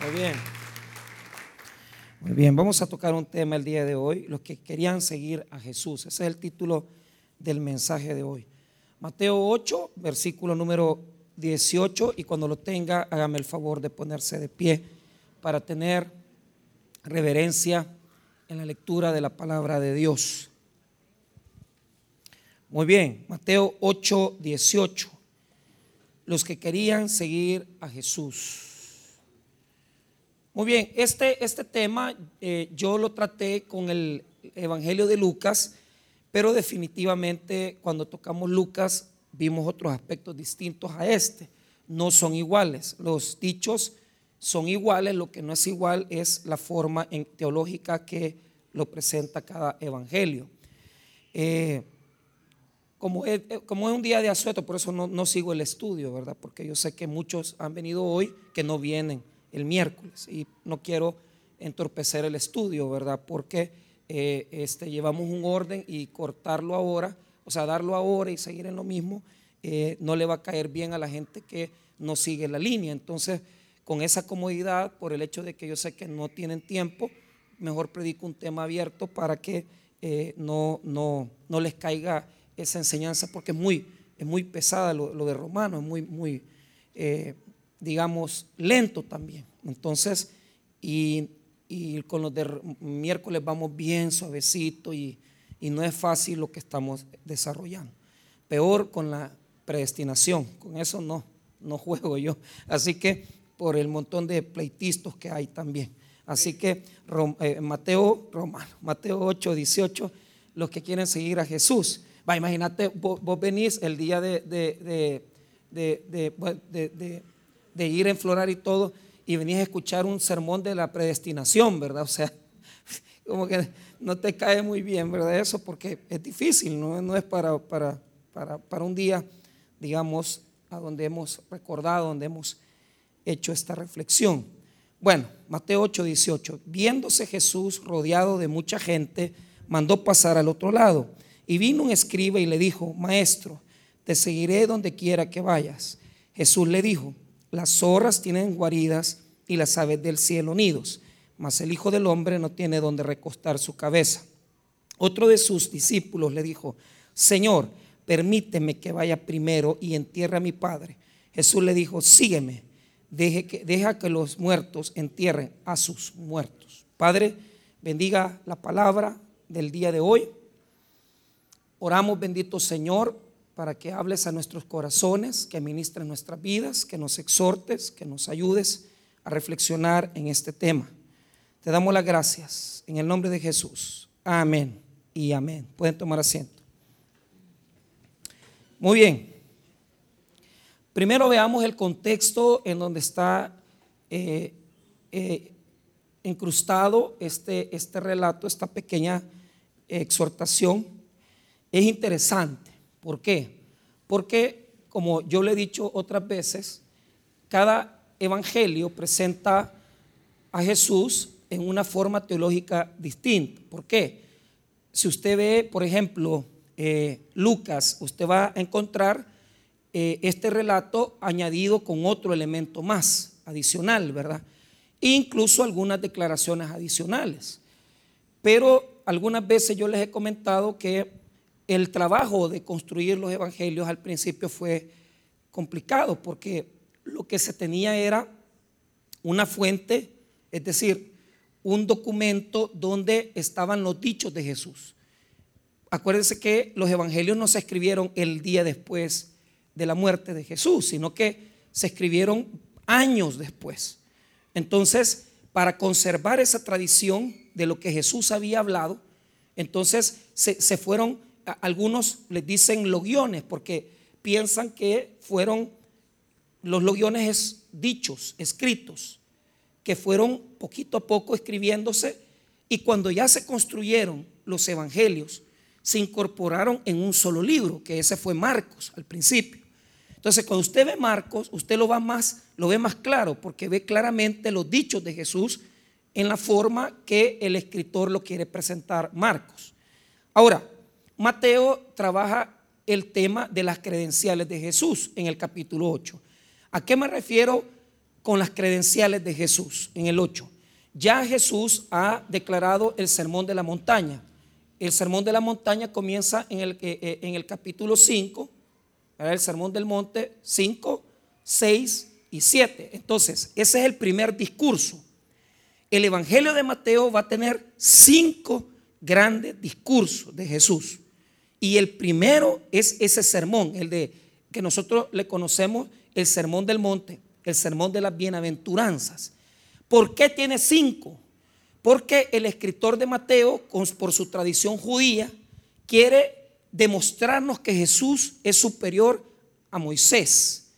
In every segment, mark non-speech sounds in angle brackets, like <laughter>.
Muy bien. Muy bien, vamos a tocar un tema el día de hoy, los que querían seguir a Jesús. Ese es el título del mensaje de hoy. Mateo 8, versículo número 18, y cuando lo tenga, hágame el favor de ponerse de pie para tener reverencia en la lectura de la palabra de Dios. Muy bien, Mateo 8, 18. Los que querían seguir a Jesús. Muy bien, este, este tema eh, yo lo traté con el Evangelio de Lucas, pero definitivamente cuando tocamos Lucas vimos otros aspectos distintos a este. No son iguales. Los dichos son iguales, lo que no es igual es la forma teológica que lo presenta cada evangelio. Eh, como, es, eh, como, es, un día de asueto, por eso no, no sigo el estudio, ¿verdad? Porque yo sé que muchos han venido hoy que no vienen el miércoles y no quiero entorpecer el estudio, ¿verdad? Porque eh, este, llevamos un orden y cortarlo ahora, o sea, darlo ahora y seguir en lo mismo, eh, no le va a caer bien a la gente que no sigue la línea. Entonces, con esa comodidad, por el hecho de que yo sé que no tienen tiempo, mejor predico un tema abierto para que eh, no, no, no, les caiga esa enseñanza, porque es muy, es muy pesada lo, lo de Romano, es muy, muy, digamos, lento también. Entonces, y, con los de miércoles vamos bien suavecito y, no es fácil lo que estamos desarrollando. Peor con la predestinación, con eso no, no <laughs> juego yo. Así que por el montón de pleitistas que hay también. Así que eh, Mateo, Romano, Mateo 8, 18, los que quieren seguir a Jesús. Va, imagínate, vos, venís el día de, de, de de ir a enflorar y todo, y venís a escuchar un sermón de la predestinación, ¿verdad? O sea, <laughs> como que no te cae muy bien, ¿verdad? Eso porque es difícil, no, no es para, para, para, para un día, digamos, a donde hemos recordado, donde hemos hecho esta reflexión. Bueno, Mateo 8, 18. Viéndose Jesús rodeado de mucha gente, mandó pasar al otro lado. Y vino un escriba y le dijo, Maestro, te seguiré donde quiera que vayas. Jesús le dijo, las zorras tienen guaridas y las aves del cielo nidos, mas el Hijo del Hombre no tiene donde recostar su cabeza. Otro de sus discípulos le dijo, Señor, permíteme que vaya primero y entierre a mi Padre. Jesús le dijo, sígueme, deje que, deja que los muertos entierren a sus muertos. Padre, bendiga la palabra del día de hoy. Oramos, bendito Señor, para que hables a nuestros corazones, que ministres nuestras vidas, que nos exhortes, que nos ayudes a reflexionar en este tema. Te damos las gracias en el nombre de Jesús. Amén y amén. Pueden tomar asiento. Muy bien. Primero veamos el contexto en donde está eh, eh, incrustado este, este relato, esta pequeña exhortación. Es interesante. ¿Por qué? Porque, como yo le he dicho otras veces, cada evangelio presenta a Jesús en una forma teológica distinta. ¿Por qué? Si usted ve, por ejemplo, eh, Lucas, usted va a encontrar eh, este relato añadido con otro elemento más adicional, ¿verdad? incluso algunas declaraciones adicionales. Pero algunas veces yo les he comentado que el trabajo de construir los evangelios al principio fue complicado porque lo que se tenía era una fuente, es decir, un documento donde estaban los dichos de Jesús. Acuérdense que los evangelios no se escribieron el día después de la muerte de Jesús, sino que se escribieron años después. Entonces, para conservar esa tradición de lo que Jesús había hablado, entonces se, se fueron algunos les dicen logiones porque piensan que fueron los logiones dichos, escritos, que fueron poquito a poco escribiéndose y cuando ya se construyeron los evangelios, se incorporaron en un solo libro, que ese fue Marcos al principio. Entonces, cuando usted ve Marcos, usted lo, va más, lo ve más claro, porque ve claramente los dichos de Jesús en la forma que el escritor lo quiere presentar Marcos. Ahora, Mateo trabaja el tema de las credenciales de Jesús en el capítulo 8. ¿A qué me refiero con las credenciales de Jesús en el 8. Ya Jesús ha declarado el sermón de la montaña. El sermón de la montaña comienza en el, eh, en el capítulo 5, el sermón del monte 5, 6 y 7. Entonces, ese es el primer discurso. El Evangelio de Mateo va a tener cinco grandes discursos de Jesús. Y el primero es ese sermón, el de que nosotros le conocemos el sermón del monte, el sermón de las bienaventuranzas. ¿Por qué tiene cinco? Porque el escritor de Mateo, por su tradición judía, quiere demostrarnos que Jesús es superior a Moisés.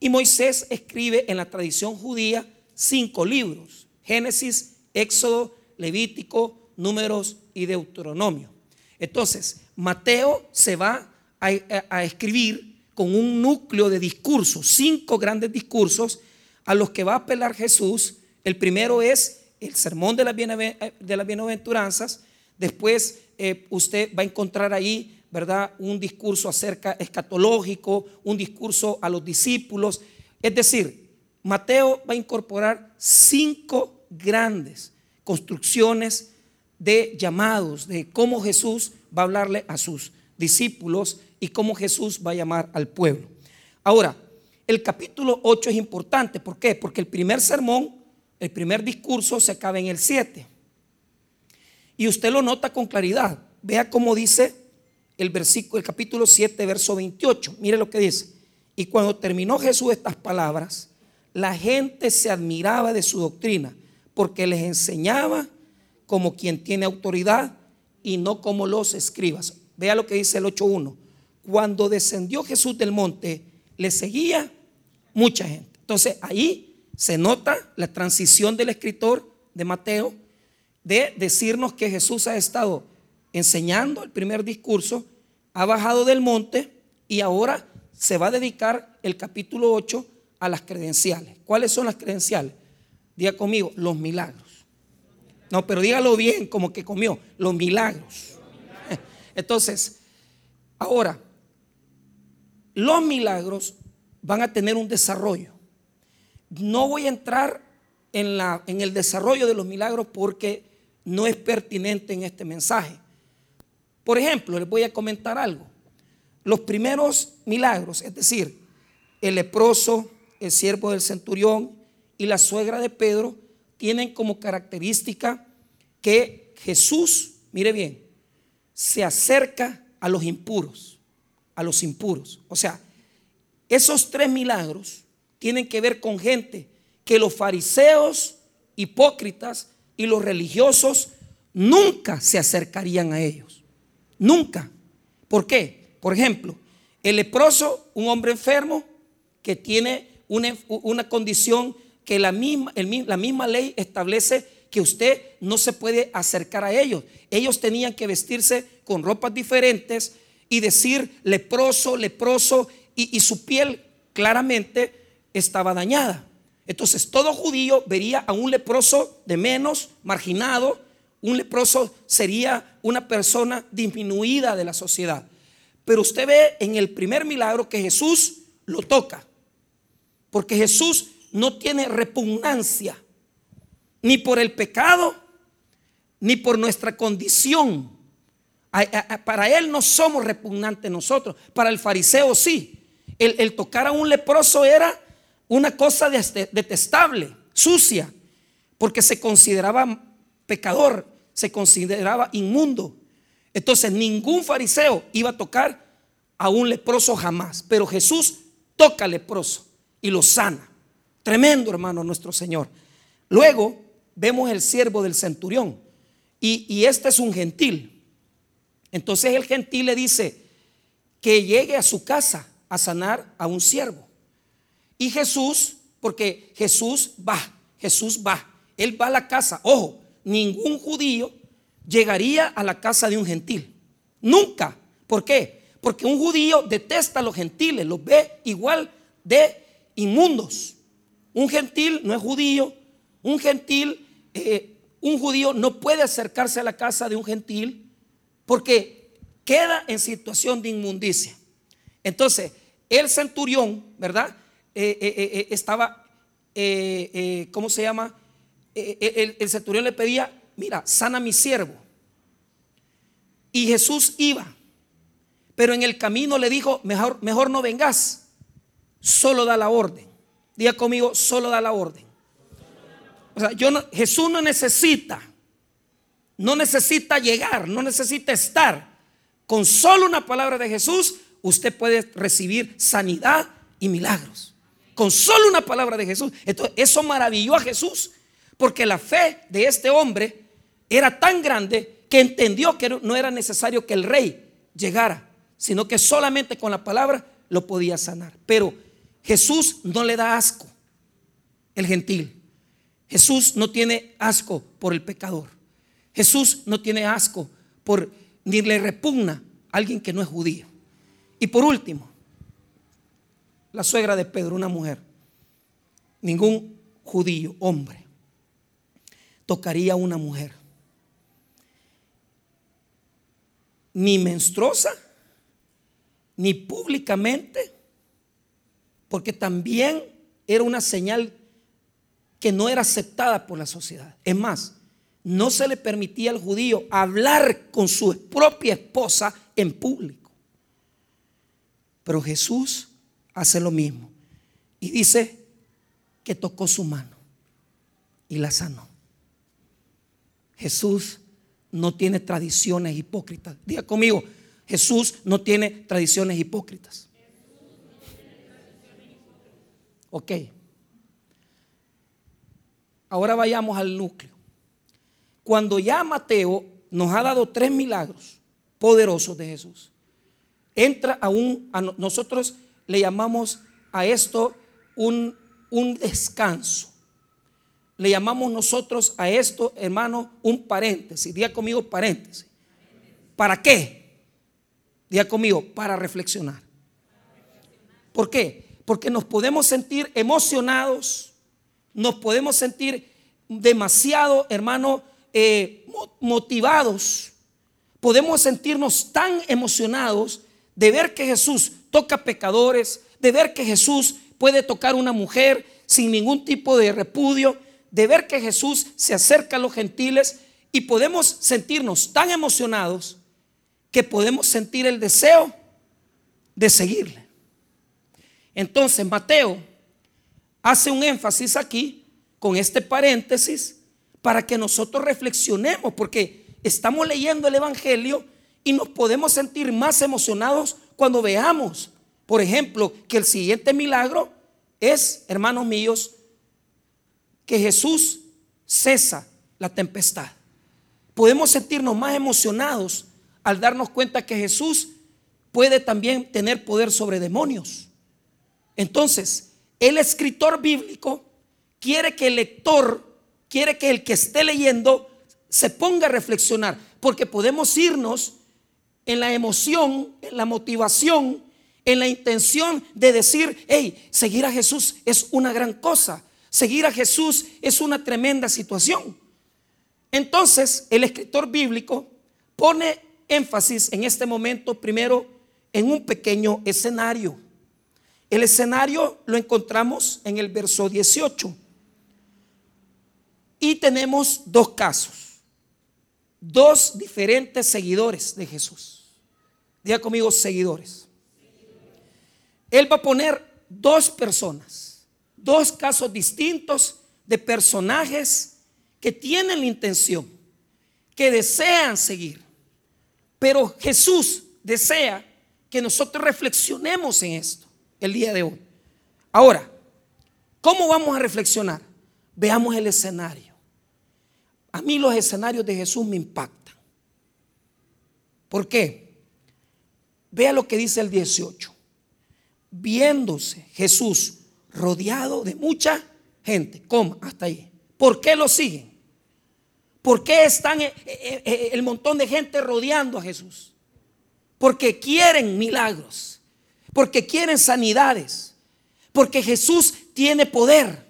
Y Moisés escribe en la tradición judía cinco libros. Génesis, Éxodo, Levítico, Números y Deuteronomio. Entonces, Mateo se va a, escribir con un núcleo de discursos, cinco grandes discursos a los que va a apelar Jesús. El primero es el sermón de las, bienaventuranzas. Después eh, usted va a encontrar ahí, ¿verdad? Un discurso acerca escatológico, un discurso a los discípulos. Es decir, Mateo va a incorporar cinco grandes construcciones de llamados, de cómo Jesús va a hablarle a sus discípulos y cómo Jesús va a llamar al pueblo. Ahora, el capítulo 8 es importante. ¿Por qué? Porque el primer sermón, el primer discurso se acaba en el 7. Y usted lo nota con claridad. Vea cómo dice el versículo, el capítulo 7, verso 28. Mire lo que dice. Y cuando terminó Jesús estas palabras, la gente se admiraba de su doctrina, porque les enseñaba como quien tiene autoridad y no como los escribas. Vea lo que dice el 8.1. Cuando descendió Jesús del monte, le seguía mucha gente. Entonces ahí se nota la transición del escritor de Mateo de decirnos que Jesús ha estado enseñando el primer discurso, ha bajado del monte y ahora se va a dedicar el capítulo 8 a las credenciales. ¿Cuáles son las credenciales? Diga conmigo, los milagros. No, pero dígalo bien, como que comió, los milagros. <laughs> Entonces, ahora, los milagros van a tener un desarrollo. No voy a entrar en, la, en el desarrollo de los milagros porque no es pertinente en este mensaje. Por ejemplo, les voy a comentar algo. Los primeros milagros, es decir, el leproso, el siervo del centurión y la suegra de Pedro, tienen como característica que Jesús, mire bien, se acerca a los impuros, a los impuros. O sea, esos tres milagros tienen que ver con gente que los fariseos, hipócritas y los religiosos nunca se acercarían a ellos. Nunca. ¿Por qué? Por ejemplo, el leproso, un hombre enfermo que tiene una, una condición que la misma, la misma ley establece que usted no se puede acercar a ellos. Ellos tenían que vestirse con ropas diferentes y decir leproso, leproso, y, su piel claramente estaba dañada. Entonces todo judío vería a un leproso de menos, marginado. Un leproso sería una persona disminuida de la sociedad. Pero usted ve en el primer milagro que Jesús lo toca. Porque Jesús no tiene repugnancia ni por el pecado, ni por nuestra condición. Para él no somos repugnantes nosotros, para el fariseo sí. El, tocar a un leproso era una cosa detestable, sucia, porque se consideraba pecador, se consideraba inmundo. Entonces ningún fariseo iba a tocar a un leproso jamás, pero Jesús toca leproso y lo sana. Tremendo, hermano, nuestro Señor. Luego vemos el siervo del centurión. Y, este es un gentil. Entonces el gentil le dice que llegue a su casa a sanar a un siervo. Y Jesús, porque Jesús va, Jesús va, él va a la casa. Ojo, ningún judío llegaría a la casa de un gentil. Nunca. ¿Por qué? Porque un judío detesta a los gentiles, los ve igual de inmundos. Un gentil no es judío. Un gentil, eh, un judío no puede acercarse a la casa de un gentil porque queda en situación de inmundicia. Entonces, el centurión, ¿verdad? Eh, eh, estaba ¿cómo se llama? el, centurión le pedía, mira, sana mi siervo. Y Jesús iba, pero en el camino le dijo, mejor, mejor no vengas, solo da la orden. Diga conmigo, solo da la orden. O sea, Jesús no necesita, no necesita llegar, no necesita estar. Con solo una palabra de Jesús, usted puede recibir sanidad y milagros. Con solo una palabra de Jesús. Entonces, eso maravilló a Jesús, porque la fe de este hombre era tan grande que entendió que no era necesario que el rey llegara, sino que solamente con la palabra lo podía sanar. Pero Jesús no le da asco el gentil. Jesús no tiene asco por el pecador. Jesús no tiene asco por ni le repugna a alguien que no es judío. Y por último, la suegra de Pedro, una mujer, ningún judío, hombre, tocaría a una mujer. Ni menstruosa, ni públicamente, porque también era una señal que no era aceptada por la sociedad. Es más, no se le permitía al judío hablar con su propia esposa en público. Pero Jesús hace lo mismo y dice que tocó su mano y la sanó. Jesús no tiene tradiciones hipócritas. Diga conmigo, Jesús no tiene tradiciones hipócritas. Ok. Ahora vayamos al núcleo. Cuando ya Mateo nos ha dado tres milagros poderosos de Jesús, entra a un, a nosotros le llamamos a esto un, un descanso. Le llamamos nosotros a esto, hermano, un paréntesis. Diga conmigo paréntesis. ¿Para qué? Diga conmigo, para reflexionar. ¿Por qué? Porque nos podemos sentir emocionados, nos podemos sentir demasiado, hermano, eh, motivados. Podemos sentirnos tan emocionados de ver que Jesús toca pecadores, de ver que Jesús puede tocar una mujer sin ningún tipo de repudio, de ver que Jesús se acerca a los gentiles y podemos sentirnos tan emocionados que podemos sentir el deseo de seguirle. Entonces Mateo hace un énfasis aquí con este paréntesis para que nosotros reflexionemos, porque estamos leyendo el Evangelio y nos podemos sentir más emocionados cuando veamos, por ejemplo, que el siguiente milagro es, hermanos míos, que Jesús cesa la tempestad. Podemos sentirnos más emocionados al darnos cuenta que Jesús puede también tener poder sobre demonios. Entonces, el escritor bíblico quiere que el lector, quiere que el que esté leyendo se ponga a reflexionar, porque podemos irnos en la emoción, en la motivación, en la intención de decir, hey, seguir a Jesús es una gran cosa. Seguir a Jesús es una tremenda situación. Entonces, el escritor bíblico pone énfasis en este momento primero en un pequeño escenario. El escenario lo encontramos en el verso 18. Y tenemos dos casos, dos diferentes seguidores de Jesús. Diga conmigo, seguidores. Él va a poner dos personas dos casos distintos de personajes que tienen la intención, que desean seguir. Pero Jesús desea que nosotros reflexionemos en esto el día de hoy. Ahora, ¿cómo vamos a reflexionar? Veamos el escenario. A mí los escenarios de Jesús me impactan. ¿Por qué? Vea lo que dice el 18. Viéndose Jesús rodeado de mucha gente. ¿Cómo? Hasta ahí. ¿Por qué lo siguen? ¿Por qué están eh, eh, eh, el montón de gente rodeando a Jesús? Porque quieren milagros, porque quieren sanidades, porque Jesús tiene poder.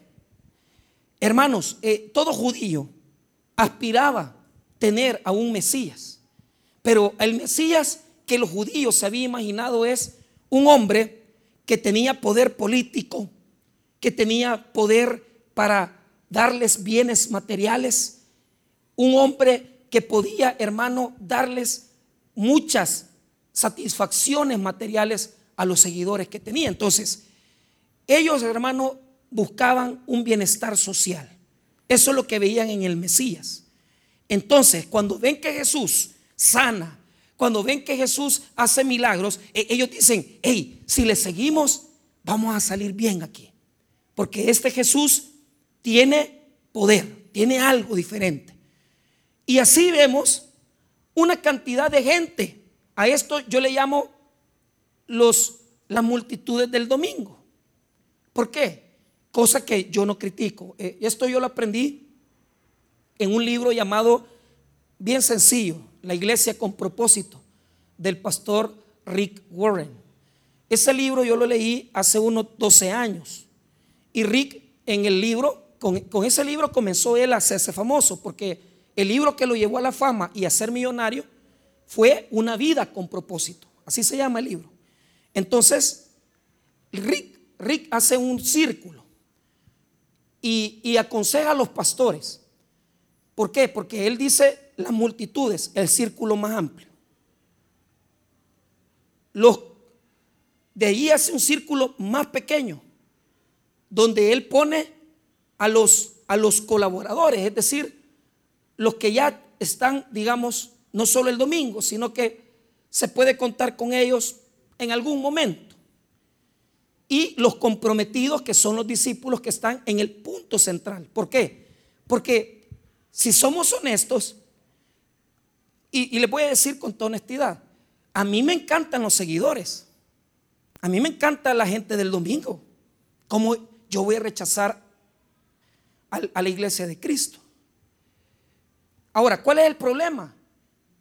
Hermanos, todo judío aspiraba tener a un Mesías, pero el Mesías que los judíos se habían imaginado es un hombre que tenía poder político, que tenía poder para darles bienes materiales, un hombre que podía, hermano, darles muchas satisfacciones materiales a los seguidores que tenía. Entonces, ellos, hermano, buscaban un bienestar social. Eso es lo que veían en el Mesías. Entonces, cuando ven que Jesús sana, cuando ven que Jesús hace milagros, e, ellos dicen, hey, si le seguimos, vamos a salir bien aquí. Porque este Jesús tiene poder, tiene algo diferente. Y así vemos una cantidad de gente. A esto yo le llamo los, las multitudes del domingo. ¿Por qué? Cosa que yo no critico. Eh, esto yo lo aprendí en un libro llamado, bien sencillo, La iglesia con propósito, del pastor Rick Warren. Ese libro yo lo leí hace unos 12 años. Y Rick en el libro, con, con ese libro comenzó él a hacerse famoso, porque el libro que lo llevó a la fama y a ser millonario fue Una vida con propósito. Así se llama el libro. Entonces, Rick, hace un círculo y, y aconseja a los pastores. ¿Por qué? Porque él dice las multitudes, el círculo más amplio. Los, de ahí hace un círculo más pequeño, donde él pone a los, a los colaboradores, es decir, los que ya están, digamos, no solo el domingo, sino que se puede contar con ellos en algún momento. Y los comprometidos que son los discípulos que están en el punto central. ¿Por qué? Porque si somos honestos, y, les voy a decir con toda honestidad, a mí me encantan los seguidores. A mí me encanta la gente del domingo. ¿Cómo yo voy a rechazar a la iglesia de Cristo? Ahora, ¿cuál es el problema?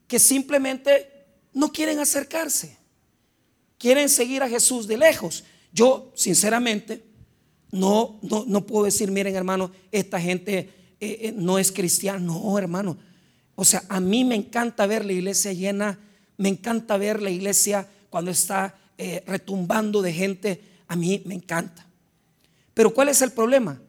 Que simplemente no quieren acercarse quieren seguir a Jesús de lejos. Yo, sinceramente, no, no, puedo decir, miren hermano, esta gente eh, eh, no es cristiana. No, hermano. O sea, a mí me encanta ver la iglesia llena, me encanta ver la iglesia cuando está eh, retumbando de gente. A mí me encanta. Pero ¿cuál es el problema?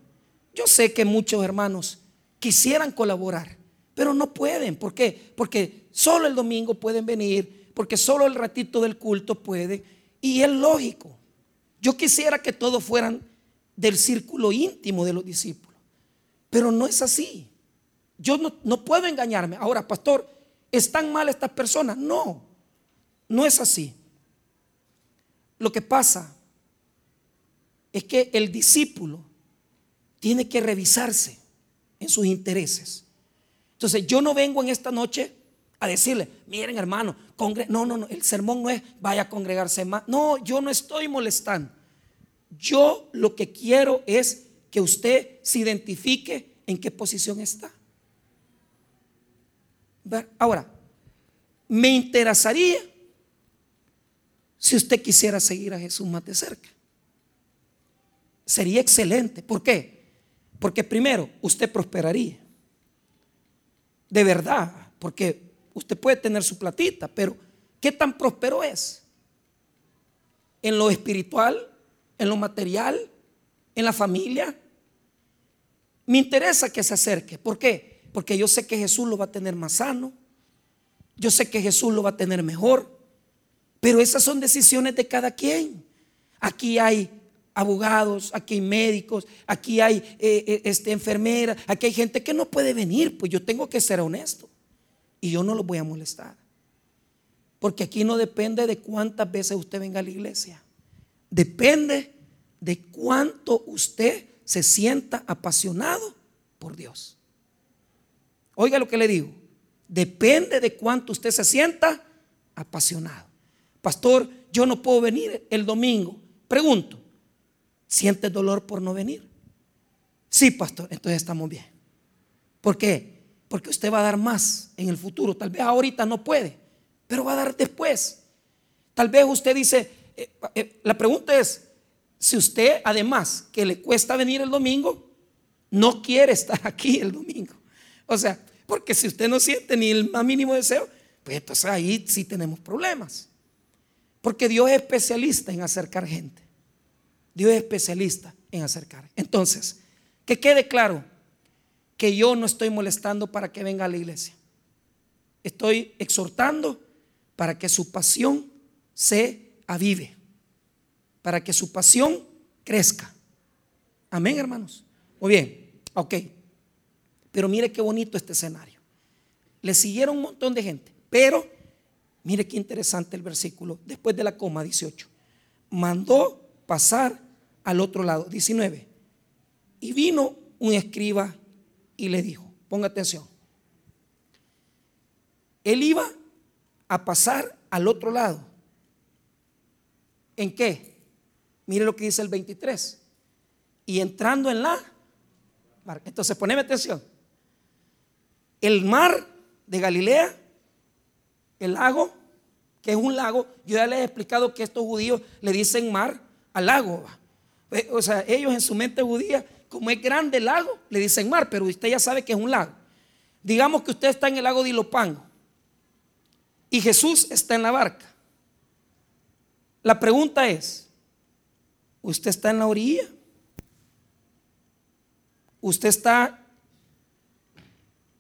Yo sé que muchos hermanos quisieran colaborar, pero no pueden. ¿Por qué? Porque solo el domingo pueden venir porque solo el ratito del culto puede. Y es lógico. Yo quisiera que todos fueran del círculo íntimo de los discípulos. Pero no es así. Yo no, puedo engañarme. Ahora, pastor, ¿están mal estas personas? No, no es así. Lo que pasa es que el discípulo tiene que revisarse en sus intereses. Entonces, yo no vengo en esta noche a decirle, miren hermano, no, no, no, el sermón no es vaya a congregarse más. No, yo no estoy molestando. Yo lo que quiero es que usted se identifique en qué posición está. Ahora, me interesaría si usted quisiera seguir a Jesús más de cerca. Sería excelente. ¿Por qué? Porque primero, usted prosperaría. De verdad, porque Usted puede tener su platita, pero ¿qué tan próspero es? ¿En lo espiritual? ¿En lo material? ¿En la familia? Me interesa que se acerque. ¿Por qué? Porque yo sé que Jesús lo va a tener más sano. Yo sé que Jesús lo va a tener mejor. Pero esas son decisiones de cada quien. Aquí hay abogados, aquí hay médicos, aquí hay eh, eh, este, enfermeras, aquí hay gente que no puede venir. Pues yo tengo que ser honesto. Y yo no los voy a molestar. Porque aquí no depende de cuántas veces usted venga a la iglesia. Depende de cuánto usted se sienta apasionado por Dios. Oiga lo que le digo. Depende de cuánto usted se sienta apasionado. Pastor, yo no puedo venir el domingo. Pregunto, ¿sientes dolor por no venir? Sí, pastor, entonces estamos bien. ¿Por qué? Porque usted va a dar más en el futuro. Tal vez ahorita no puede, pero va a dar después. Tal vez usted dice, eh, eh, la pregunta es, si usted además que le cuesta venir el domingo, no quiere estar <laughs> aquí el domingo. O sea, porque si usted no siente ni el más mínimo deseo, pues entonces ahí sí tenemos problemas. Porque Dios es especialista en acercar gente. Dios es especialista en acercar. Entonces, Que quede claro que yo no estoy molestando para que venga a la iglesia. Estoy exhortando para que su pasión se avive, para que su pasión crezca. Amén, hermanos. Muy bien, ok. Pero mire qué bonito este escenario. Le siguieron un montón de gente, pero mire qué interesante el versículo, después de la coma 18. Mandó pasar al otro lado, 19. Y vino un escriba y le dijo, ponga atención, él iba a pasar al otro lado. ¿En qué? Mire lo que dice el 23. Y entrando en la Entonces, poneme atención. El mar de Galilea, el lago, que es un lago, yo ya les he explicado que estos judíos le dicen mar al lago. O sea, ellos en su mente judía, como es grande el lago, le dicen mar, pero usted ya sabe que es un lago. Digamos que usted está en el lago de Ilopango y Jesús está en la barca. La pregunta es, ¿usted está en la orilla? ¿Usted está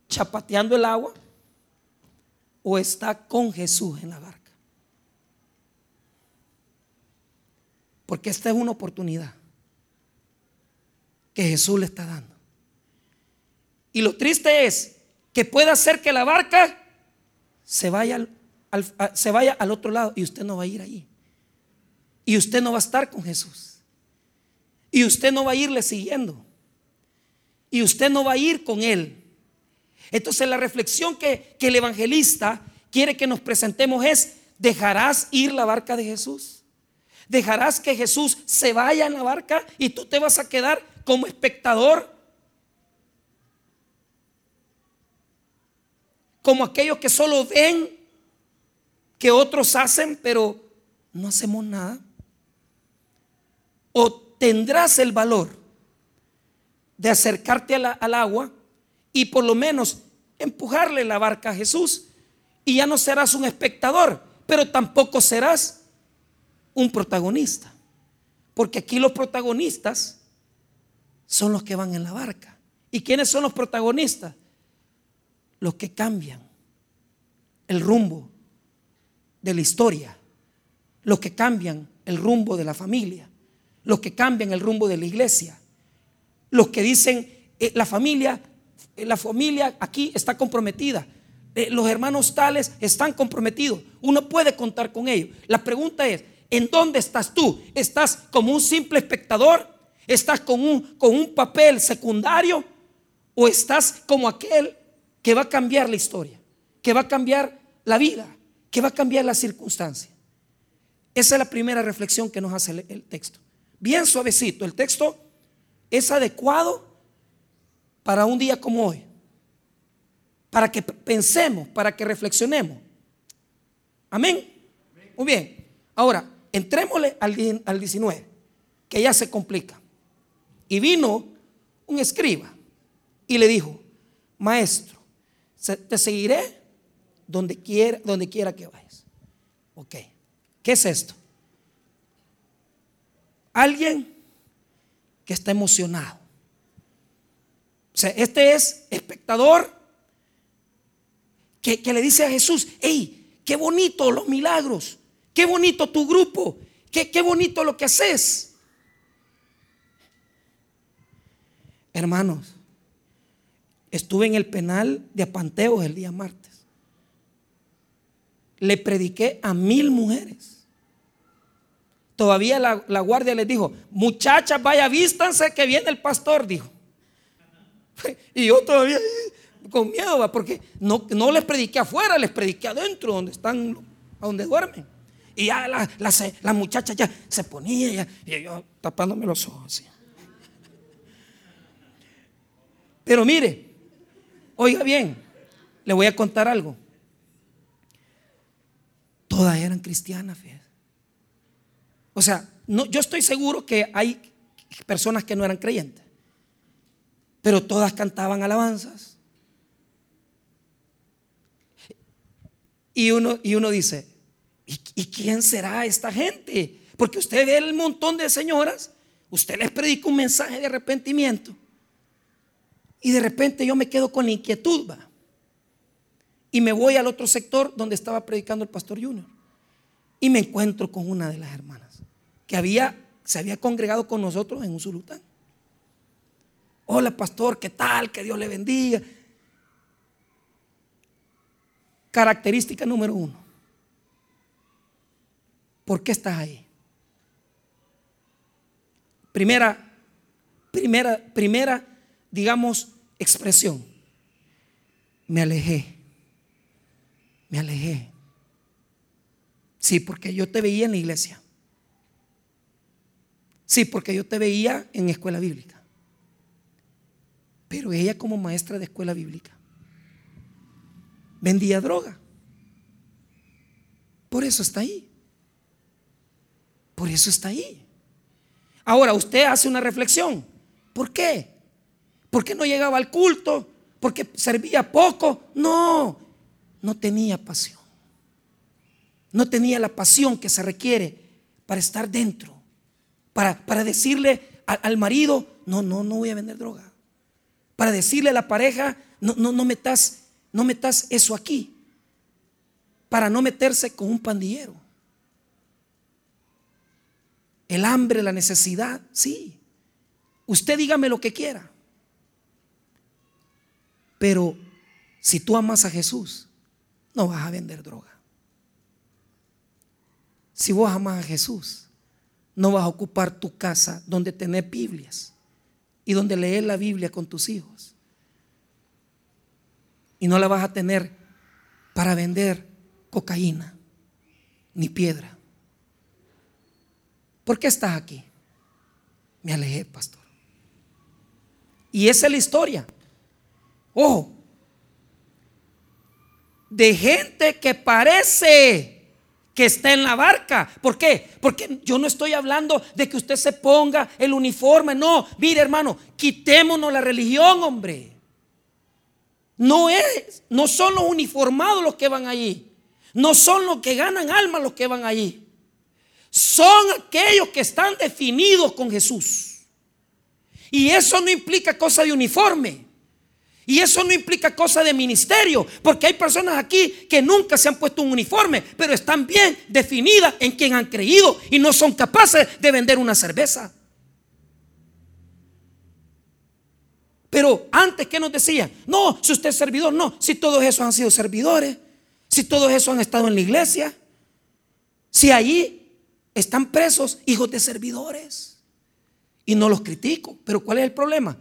chapateando el agua? ¿O está con Jesús en la barca? Porque esta es una oportunidad que Jesús le está dando. Y lo triste es que puede hacer que la barca se vaya al, se vaya al otro lado y usted no va a ir allí. Y usted no va a estar con Jesús. Y usted no va a irle siguiendo. Y usted no va a ir con Él. Entonces la reflexión que, que el evangelista quiere que nos presentemos es, ¿dejarás ir la barca de Jesús? ¿Dejarás que Jesús se vaya en la barca y tú te vas a quedar como espectador? Como aquellos que solo ven que otros hacen, pero no hacemos nada. O tendrás el valor de acercarte al agua y por lo menos empujarle la barca a Jesús. Y ya no serás un espectador, pero tampoco serás un protagonista. Porque aquí los protagonistas son los que van en la barca. ¿Y quiénes son los protagonistas? Los que cambian el rumbo de la historia, los que cambian el rumbo de la familia, los que cambian el rumbo de la iglesia, los que dicen eh, la familia, eh, la familia aquí está comprometida, eh, los hermanos tales están comprometidos, uno puede contar con ellos. La pregunta es, ¿en dónde estás tú? ¿Estás como un simple espectador? ¿Estás con un, con un papel secundario? ¿O estás como aquel que va a cambiar la historia? Que va a cambiar la vida que va a cambiar la circunstancia. Esa es la primera reflexión que nos hace el, texto. Bien suavecito. El texto es adecuado para un día como hoy. Para que pensemos, para que reflexionemos. Amén. Muy bien. Ahora, entrémosle al, al 19, que ya se complica. Y vino un escriba y le dijo, maestro, te seguiré donde quiera, donde quiera que vayas. Ok, ¿qué es esto? Alguien que está emocionado. O sea, este es espectador que, le dice a Jesús, hey, qué bonito los milagros, qué bonito tu grupo, qué, qué bonito lo que haces. Hermanos, estuve en el penal de Apanteos el día martes le prediqué a mil mujeres. Todavía la, guardia les dijo, muchachas, vaya, vístanse que viene el pastor, dijo. <laughs> Y yo todavía con miedo, porque no, no les prediqué afuera, les prediqué adentro, donde están, donde duermen. Y ya la, la, muchacha ya se ponía, y yo tapándome los ojos. Pero mire, oiga bien, le voy a contar algo. Todas eran cristianas, O sea, no, yo estoy seguro que hay personas que no eran creyentes, pero todas cantaban alabanzas. Y uno, y uno dice, ¿y, ¿y quién será esta gente? Porque usted ve el montón de señoras, usted les predica un mensaje de arrepentimiento Y de repente yo me quedo con la inquietud. Y me voy al otro sector donde estaba predicando el pastor Junior. Y me encuentro con una de las hermanas que había, se había congregado con nosotros en un sultán. Hola pastor, ¿qué tal? Que Dios le bendiga. Característica número uno. ¿Por qué estás ahí? Primera, primera, primera, digamos, expresión. Me alejé. Me alejé. Sí, porque yo te veía en la iglesia. Sí, porque yo te veía en escuela bíblica. Pero ella como maestra de escuela bíblica vendía droga. Por eso está ahí. Por eso está ahí. Ahora usted hace una reflexión. ¿Por qué? ¿Por qué no llegaba al culto? ¿Porque servía poco? No, no tenía pasión. No tenía la pasión que se requiere para estar dentro. Para, para decirle al, marido, no, no, no voy a vender droga. Para decirle a la pareja, no, no, no metas, no metas eso aquí. Para no meterse con un pandillero. El hambre, la necesidad, sí. Usted dígame lo que quiera. Pero si tú amas a Jesús, no vas a vender droga. Si vos amas a Jesús, no vas a ocupar tu casa donde tenés Biblias y donde lees la Biblia con tus hijos. Y no la vas a tener para vender cocaína ni piedra. ¿Por qué estás aquí? Me alejé, pastor. Y esa es la historia. Ojo, de gente que parece que está en la barca. ¿Por qué? Porque yo no estoy hablando de que usted se ponga el uniforme. No, mire hermano, quitémonos la religión, hombre. No es, no son los uniformados los que van allí. No son los que ganan alma los que van allí. Son aquellos que están definidos con Jesús. Y eso no implica cosa de uniforme. Y eso no implica cosa de ministerio, porque hay personas aquí que nunca se han puesto un uniforme, pero están bien definidas en quien han creído y no son capaces de vender una cerveza. Pero antes, ¿qué nos decían? No, si usted es servidor, no, si todos esos han sido servidores, si todos esos han estado en la iglesia, si allí están presos hijos de servidores. Y no los critico, pero ¿cuál es el problema?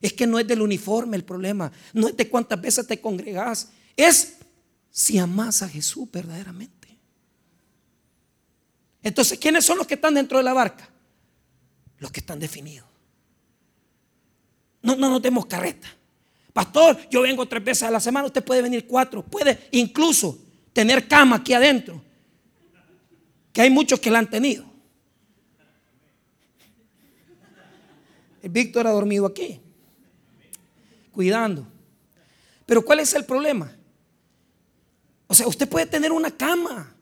Es que no es del uniforme el problema, no es de cuántas veces te congregas, es si amas a Jesús verdaderamente. Entonces, ¿quiénes son los que están dentro de la barca? Los que están definidos. No, no nos demos carreta. Pastor, yo vengo tres veces a la semana, usted puede venir cuatro, puede incluso tener cama aquí adentro, que hay muchos que la han tenido. El Víctor ha dormido aquí cuidando. Pero ¿cuál es el problema? O sea, usted puede tener una cama,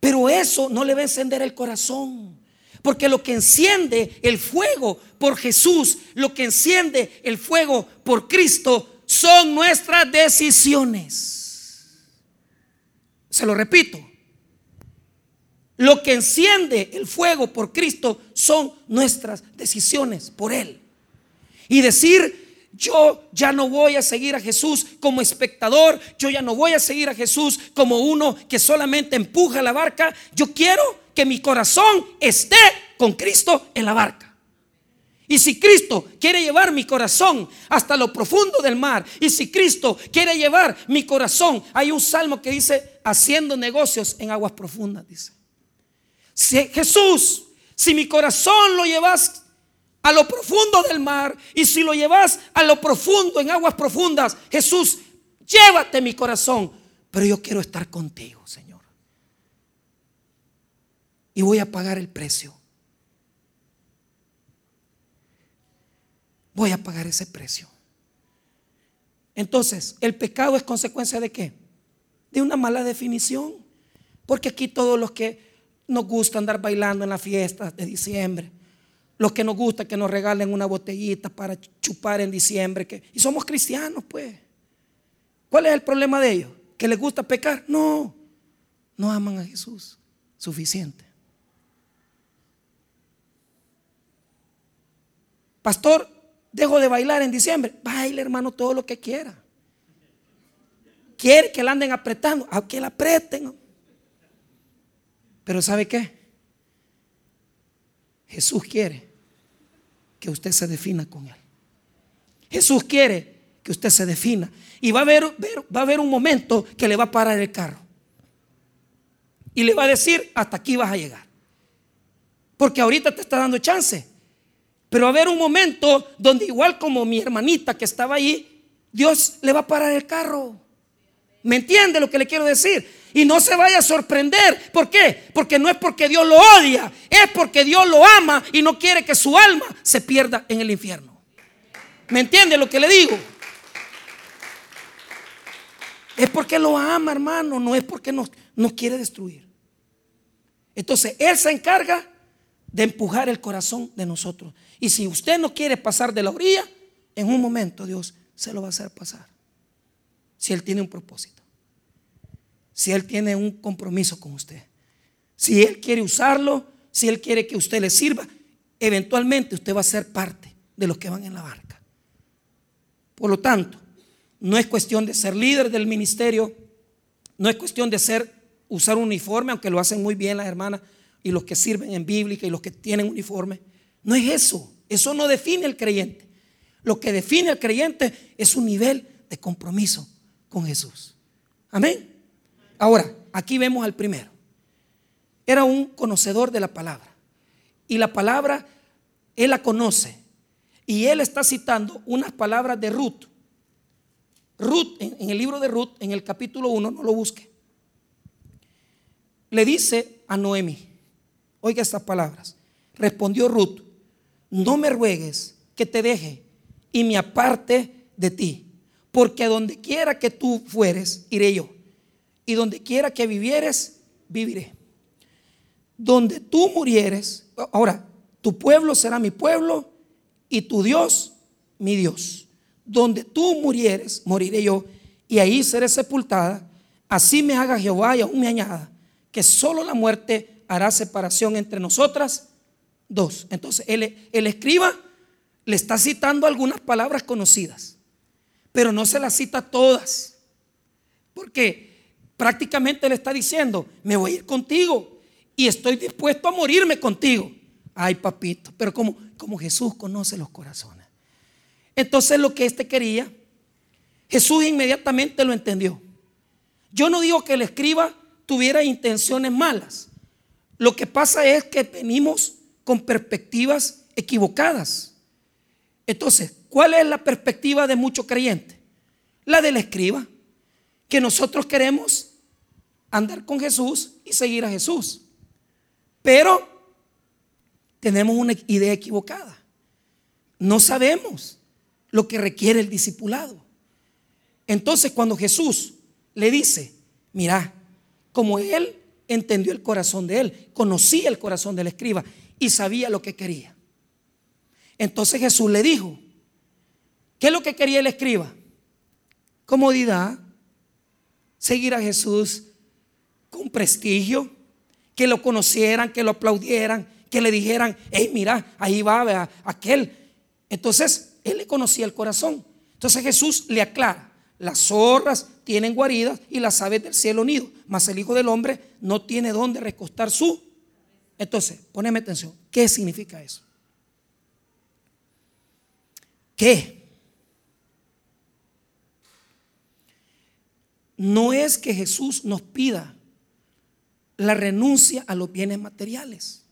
pero eso no le va a encender el corazón. Porque lo que enciende el fuego por Jesús, lo que enciende el fuego por Cristo, son nuestras decisiones. Se lo repito. Lo que enciende el fuego por Cristo son nuestras decisiones por Él. Y decir, yo ya no voy a seguir a Jesús como espectador, yo ya no voy a seguir a Jesús como uno que solamente empuja la barca, yo quiero que mi corazón esté con Cristo en la barca. Y si Cristo quiere llevar mi corazón hasta lo profundo del mar, y si Cristo quiere llevar mi corazón, hay un salmo que dice, haciendo negocios en aguas profundas, dice. Si Jesús, si mi corazón lo llevas a lo profundo del mar y si lo llevas a lo profundo, en aguas profundas, Jesús, llévate mi corazón, pero yo quiero estar contigo, Señor. Y voy a pagar el precio. Voy a pagar ese precio. Entonces, ¿el pecado es consecuencia de qué? De una mala definición. Porque aquí todos los que nos gusta andar bailando en las fiestas de diciembre, los que nos gusta que nos regalen una botellita para chupar en diciembre. Que, y somos cristianos, pues. ¿Cuál es el problema de ellos? ¿Que les gusta pecar? No, no aman a Jesús suficiente. Pastor, dejo de bailar en diciembre. Baile, hermano, todo lo que quiera. Quiere que la anden apretando, a que la aprieten. Pero ¿sabe qué? Jesús quiere que usted se defina con Él. Jesús quiere que usted se defina. Y va a, haber, va a haber un momento que le va a parar el carro. Y le va a decir, hasta aquí vas a llegar. Porque ahorita te está dando chance. Pero va a haber un momento donde igual como mi hermanita que estaba ahí, Dios le va a parar el carro. ¿Me entiende lo que le quiero decir? Y no se vaya a sorprender. ¿Por qué? Porque no es porque Dios lo odia, es porque Dios lo ama y no quiere que su alma se pierda en el infierno. ¿Me entiende lo que le digo? Es porque lo ama, hermano, no es porque nos, quiere destruir. Entonces, Él se encarga de empujar el corazón de nosotros. Y si usted no quiere pasar de la orilla, en un momento Dios se lo va a hacer pasar. Si Él tiene un propósito si Él tiene un compromiso con usted. Si Él quiere usarlo, si Él quiere que usted le sirva, eventualmente usted va a ser parte de los que van en la barca. Por lo tanto, no es cuestión de ser líder del ministerio, no es cuestión de ser usar un uniforme, aunque lo hacen muy bien las hermanas y los que sirven en bíblica y los que tienen uniforme. No es eso, eso no define al creyente. Lo que define al creyente es un nivel de compromiso con Jesús. Amén. Ahora, aquí vemos al primero. Era un conocedor de la palabra. Y la palabra, él la conoce. Y él está citando unas palabras de Ruth. Ruth, en, el libro de Ruth, en el capítulo 1, no lo busque. Le dice a Noemi, oiga estas palabras. Respondió Ruth, no me ruegues que te deje y me aparte de ti, porque a donde quiera que tú fueres, iré yo y donde quiera que vivieres, viviré. Donde tú murieres, ahora, tu pueblo será mi pueblo y tu Dios mi Dios. Donde tú murieres, moriré yo y ahí seré sepultada. Así me haga Jehová y aún me añada que solo la muerte hará separación entre nosotras dos. Entonces, el, el escriba le está citando algunas palabras conocidas, pero no se las cita todas. ¿Por qué? Prácticamente le está diciendo, me voy a ir contigo y estoy dispuesto a morirme contigo. Ay, papito, pero como, como Jesús conoce los corazones. Entonces lo que éste quería, Jesús inmediatamente lo entendió. Yo no digo que el escriba tuviera intenciones malas. Lo que pasa es que venimos con perspectivas equivocadas. Entonces, ¿cuál es la perspectiva de muchos creyentes? La del escriba, que nosotros queremos andar con Jesús y seguir a Jesús. Pero tenemos una idea equivocada. No sabemos lo que requiere el discipulado. Entonces cuando Jesús le dice, mira, como él entendió el corazón de él, conocía el corazón del escriba y sabía lo que quería. Entonces Jesús le dijo, ¿qué es lo que quería el escriba? Comodidad, seguir a Jesús con prestigio, que lo conocieran, que lo aplaudieran, que le dijeran, hey, mira, ahí va aquel. Entonces, él le conocía el corazón. Entonces Jesús le aclara, las zorras tienen guaridas y las aves del cielo nido, mas el Hijo del Hombre no tiene dónde recostar su. Entonces, poneme atención, ¿qué significa eso? ¿Qué? No es que Jesús nos pida la renuncia a los bienes materiales.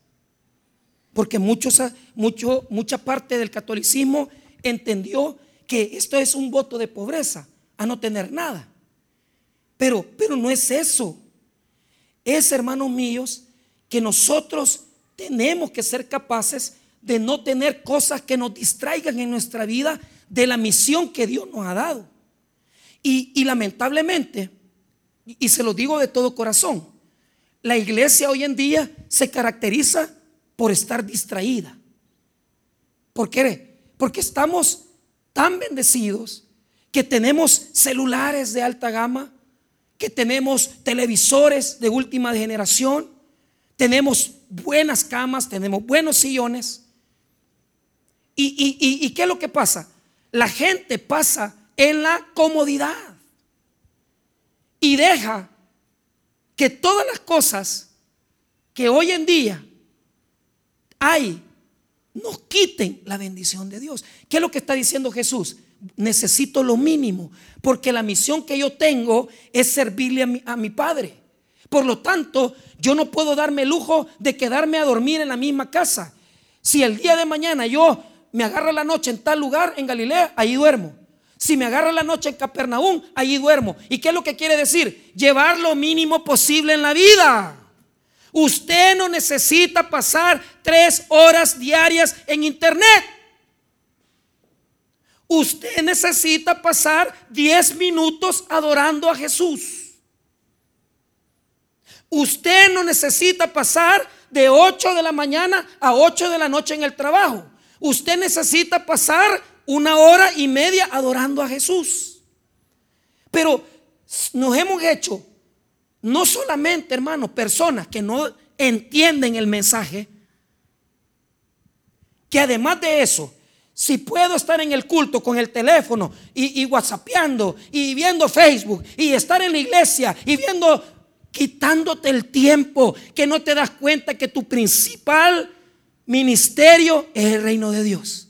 Porque muchos, mucho, mucha parte del catolicismo entendió que esto es un voto de pobreza, a no tener nada. Pero, pero no es eso. Es, hermanos míos, que nosotros tenemos que ser capaces de no tener cosas que nos distraigan en nuestra vida de la misión que Dios nos ha dado. Y, y lamentablemente, y se lo digo de todo corazón, la iglesia hoy en día se caracteriza por estar distraída. ¿Por qué? Porque estamos tan bendecidos que tenemos celulares de alta gama, que tenemos televisores de última generación, tenemos buenas camas, tenemos buenos sillones. ¿Y, qué es lo que pasa? La gente pasa en la comodidad y deja que todas las cosas que hoy en día hay nos quiten la bendición de Dios. ¿Qué es lo que está diciendo Jesús? Necesito lo mínimo, porque la misión que yo tengo es servirle a mi, a mi Padre. Por lo tanto, yo no puedo darme el lujo de quedarme a dormir en la misma casa. Si el día de mañana yo me agarro la noche en tal lugar, en Galilea, ahí duermo. Si me agarro la noche en Capernaum, allí duermo. ¿Y qué es lo que quiere decir? Llevar lo mínimo posible en la vida. Usted no necesita pasar tres horas diarias en internet. Usted necesita pasar diez minutos adorando a Jesús. Usted no necesita pasar de 8 de la mañana a 8 de la noche en el trabajo. Usted necesita pasar una hora y media adorando a Jesús. Pero nos hemos hecho, no solamente, hermanos, personas que no entienden el mensaje, que además de eso, si puedo estar en el culto con el teléfono y, y y viendo Facebook y estar en la iglesia y viendo quitándote el tiempo, que no te das cuenta que tu principal ministerio es el reino de Dios.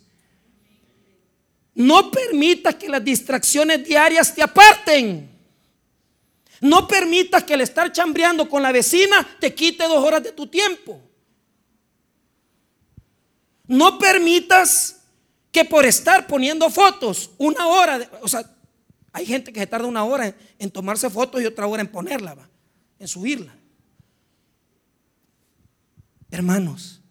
No permitas que las distracciones diarias te aparten. No permitas que el estar chambreando con la vecina te quite dos horas de tu tiempo. No permitas que por estar poniendo fotos una hora, o sea, hay gente que se tarda una hora en, tomarse fotos y otra hora en ponerla en subirla. Hermanos,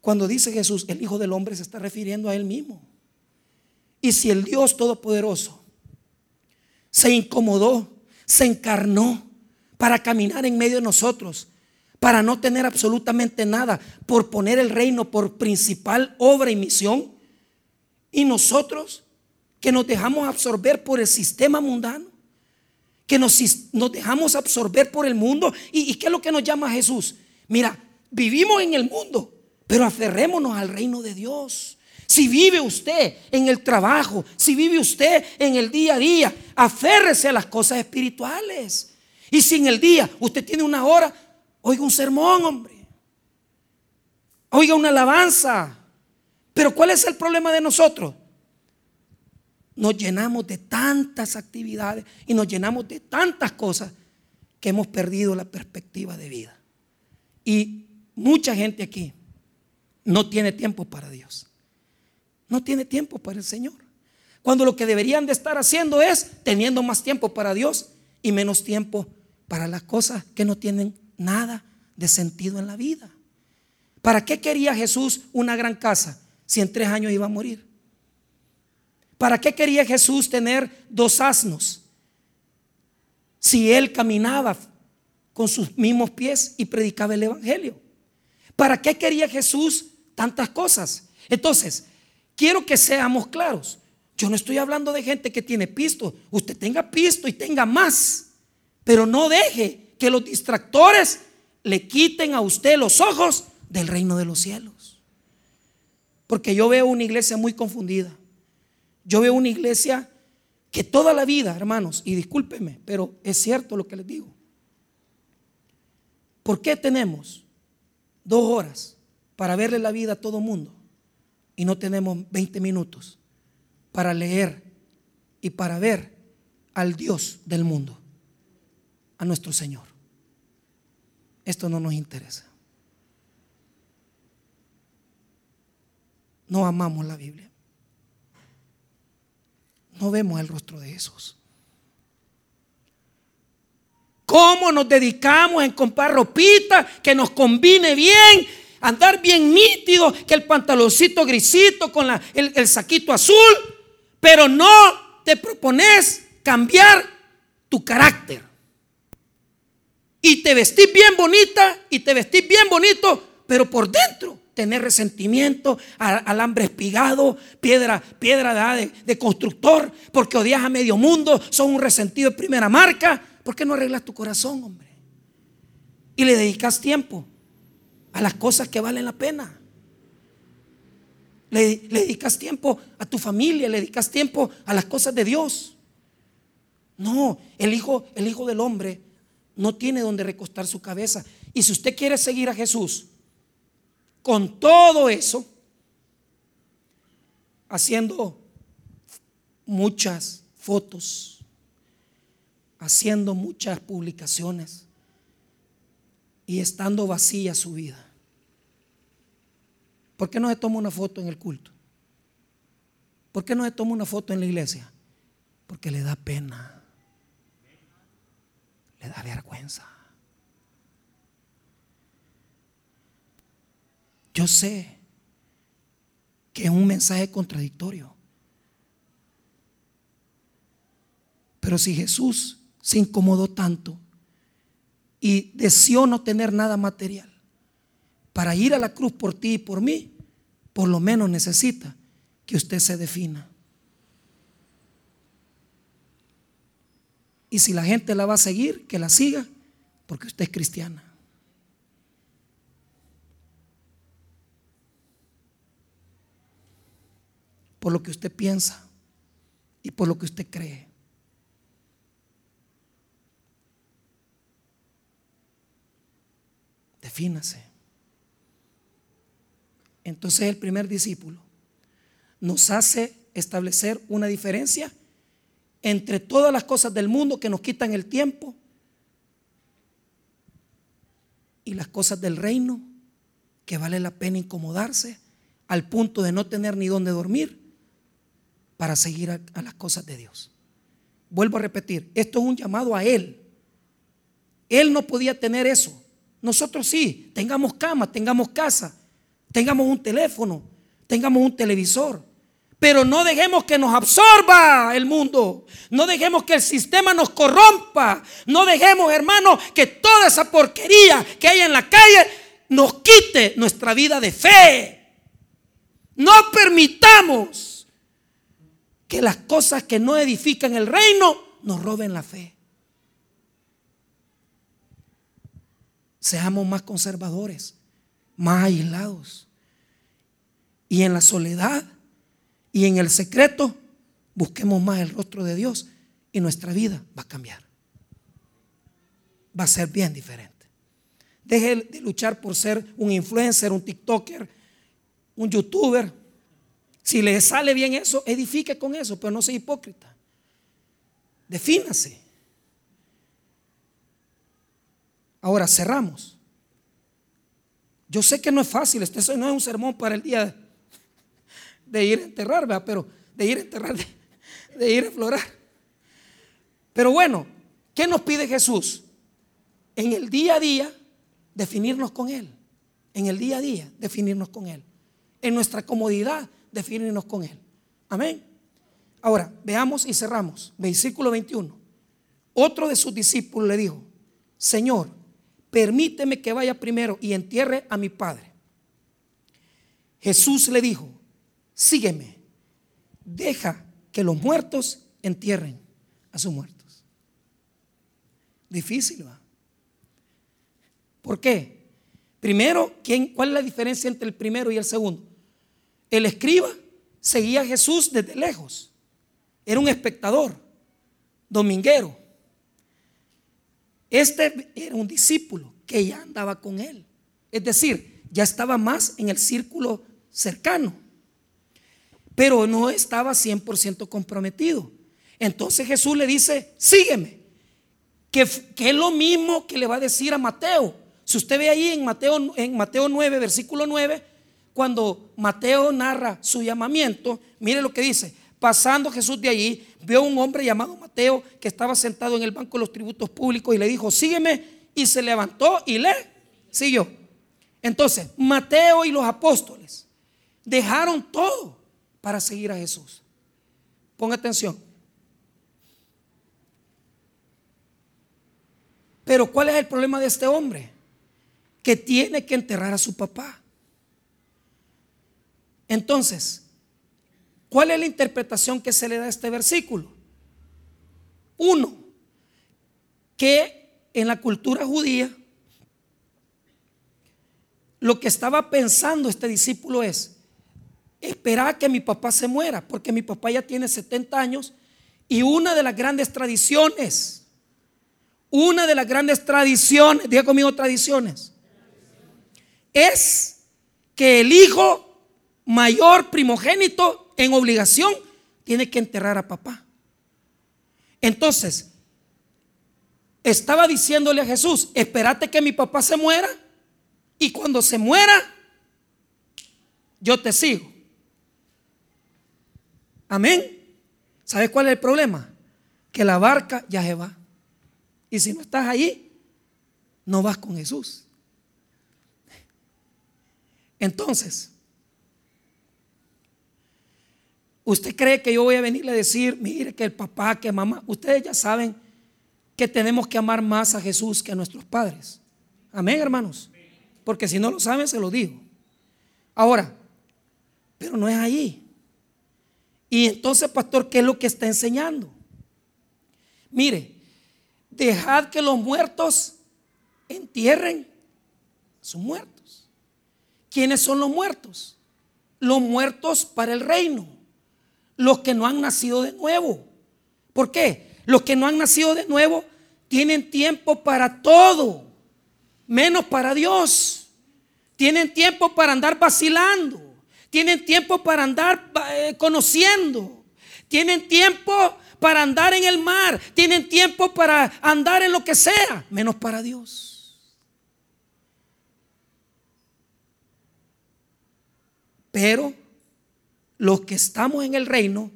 cuando dice Jesús, el Hijo del Hombre se está refiriendo a Él mismo. Y si el Dios Todopoderoso se incomodó, se encarnó para caminar en medio de nosotros, para no tener absolutamente nada, por poner el reino por principal obra y misión, y nosotros que nos dejamos absorber por el sistema mundano, que nos, dejamos absorber por el mundo. ¿Y, qué es lo que nos llama Jesús? Mira, vivimos en el mundo, pero aferrémonos al reino de Dios. Si vive usted en el trabajo, si vive usted en el día a día, aférrese a las cosas espirituales. Y si en el día usted tiene una hora, oiga un sermón, hombre. Oiga una alabanza. Pero ¿cuál es el problema de nosotros? nos llenamos de tantas actividades y nos llenamos de tantas cosas que hemos perdido la perspectiva de vida. Y mucha gente aquí no tiene tiempo para Dios. No tiene tiempo para el Señor. Cuando lo que deberían de estar haciendo es teniendo más tiempo para Dios y menos tiempo para las cosas que no tienen nada de sentido en la vida. ¿Para qué quería Jesús una gran casa si en tres años iba a morir? ¿Para qué quería Jesús tener dos asnos? Si él caminaba con sus mismos pies y predicaba el Evangelio. ¿Para qué quería Jesús tantas cosas? Entonces, quiero que seamos claros. Yo no estoy hablando de gente que tiene pisto. Usted tenga pisto y tenga más. Pero no deje que los distractores le quiten a usted los ojos del reino de los cielos. Porque yo veo una iglesia muy confundida. Yo veo una iglesia que toda la vida, hermanos, y discúlpeme, pero es cierto lo que les digo. ¿Por qué tenemos dos horas para verle la vida a todo mundo y no tenemos 20 minutos para leer y para ver al Dios del mundo, a nuestro Señor? Esto no nos interesa. No amamos la Biblia no vemos el rostro de Jesús. ¿Cómo nos dedicamos en comprar ropita que nos combine bien? Andar bien nítido, que el pantaloncito grisito con el, el saquito azul, pero no te propones cambiar tu carácter. Y te vestís bien bonita y te vestís bien bonito, pero por dentro tener resentimiento, alambre espigado, piedra, piedra de, de, constructor, porque odias a medio mundo, son un resentido de primera marca. ¿Por qué no arreglas tu corazón, hombre? Y le dedicas tiempo a las cosas que valen la pena. Le, dedicas tiempo a tu familia, le dedicas tiempo a las cosas de Dios. No, el hijo, el hijo del hombre no tiene donde recostar su cabeza. Y si usted quiere seguir a Jesús con todo eso, haciendo muchas fotos, haciendo muchas publicaciones y estando vacía su vida. ¿Por qué no se toma una foto en el culto? ¿Por qué no se toma una foto en la iglesia? Porque le da pena. Le da vergüenza. Yo sé que es un mensaje contradictorio. Pero si Jesús se incomodó tanto y deseó no tener nada material, para ir a la cruz por ti y por mí, por lo menos necesita que usted se defina. Y si la gente la va a seguir, que la siga, porque usted es cristiana. Por lo que usted piensa y por lo que usted cree. Defínase. Entonces el primer discípulo nos hace establecer una diferencia entre todas las cosas del mundo que nos quitan el tiempo y las cosas del reino que vale la pena incomodarse al punto de no tener ni dónde dormir para seguir a, las cosas de Dios. Vuelvo a repetir, esto es un llamado a Él. Él no podía tener eso. Nosotros sí, tengamos cama, tengamos casa, tengamos un teléfono, tengamos un televisor. Pero no dejemos que nos absorba el mundo. No dejemos que el sistema nos corrompa. No dejemos, hermano, que toda esa porquería que hay en la calle nos quite nuestra vida de fe. No permitamos que las cosas que no edifican el reino nos roben la fe. Seamos más conservadores más aislados. Y en la soledad y en el secreto busquemos más el rostro de Dios y nuestra vida va a cambiar. Va a ser bien diferente. Deje de luchar por ser un influencer, un TikToker, un youtuber. Si le sale bien eso, edifique con eso, pero no sea hipócrita. Defínase. Ahora cerramos. Yo sé que no es fácil, este no es un sermón para el día de ir a enterrar, pero de ir a enterrar, de, ir a florar. Pero bueno, ¿qué nos pide Jesús? En el día a día, definirnos con Él. En el día a día, definirnos con Él. En nuestra comodidad, definirnos con Él. Amén. Ahora, veamos y cerramos. Versículo 21. Otro de sus discípulos le dijo, Señor, permíteme que vaya primero y entierre a mi padre. Jesús le dijo, sígueme, deja que los muertos entierren a sus muertos. Difícil va. ¿Por qué? Primero, ¿quién, ¿cuál es la diferencia entre el primero y el segundo? El escriba seguía a Jesús desde lejos. Era un espectador, dominguero. Este era un discípulo que ya andaba con él. Es decir, ya estaba más en el círculo cercano. Pero no estaba 100% comprometido. Entonces Jesús le dice, sígueme. Que, es lo mismo que le va a decir a Mateo. Si usted ve ahí en Mateo, en Mateo 9, versículo 9, cuando Mateo narra su llamamiento, mire lo que dice. Pasando Jesús de allí, vio a un hombre llamado Mateo que estaba sentado en el banco de los tributos públicos y le dijo, sígueme. Y se levantó y le siguió. Entonces, Mateo y los apóstoles dejaron todo para seguir a Jesús. Ponga atención. Pero ¿cuál es el problema de este hombre? Que tiene que enterrar a su papá. Entonces, ¿cuál es la interpretación que se le da a este versículo? Uno, que en la cultura judía lo que estaba pensando este discípulo es, esperar que mi papá se muera, porque mi papá ya tiene 70 años y una de las grandes tradiciones, una de las grandes tradiciones, diga conmigo tradiciones, es que el hijo mayor primogénito en obligación tiene que enterrar a papá. Entonces, estaba diciéndole a Jesús, espérate que mi papá se muera y cuando se muera, yo te sigo. Amén. ¿Sabes cuál es el problema? Que la barca ya se va. Y si no estás allí, no vas con Jesús. Entonces, ¿usted cree que yo voy a venirle a decir, mire que el papá, que mamá, ustedes ya saben que tenemos que amar más a Jesús que a nuestros padres? Amén, hermanos. Porque si no lo saben, se lo digo. Ahora, pero no es ahí. Y entonces, pastor, ¿qué es lo que está enseñando? Mire, dejad que los muertos entierren a sus muertos. ¿Quiénes son los muertos? Los muertos para el reino. Los que no han nacido de nuevo. ¿Por qué? Los que no han nacido de nuevo tienen tiempo para todo, menos para Dios. Tienen tiempo para andar vacilando. Tienen tiempo para andar eh, conociendo. Tienen tiempo para andar en el mar. Tienen tiempo para andar en lo que sea, menos para Dios. Pero los que estamos en el reino,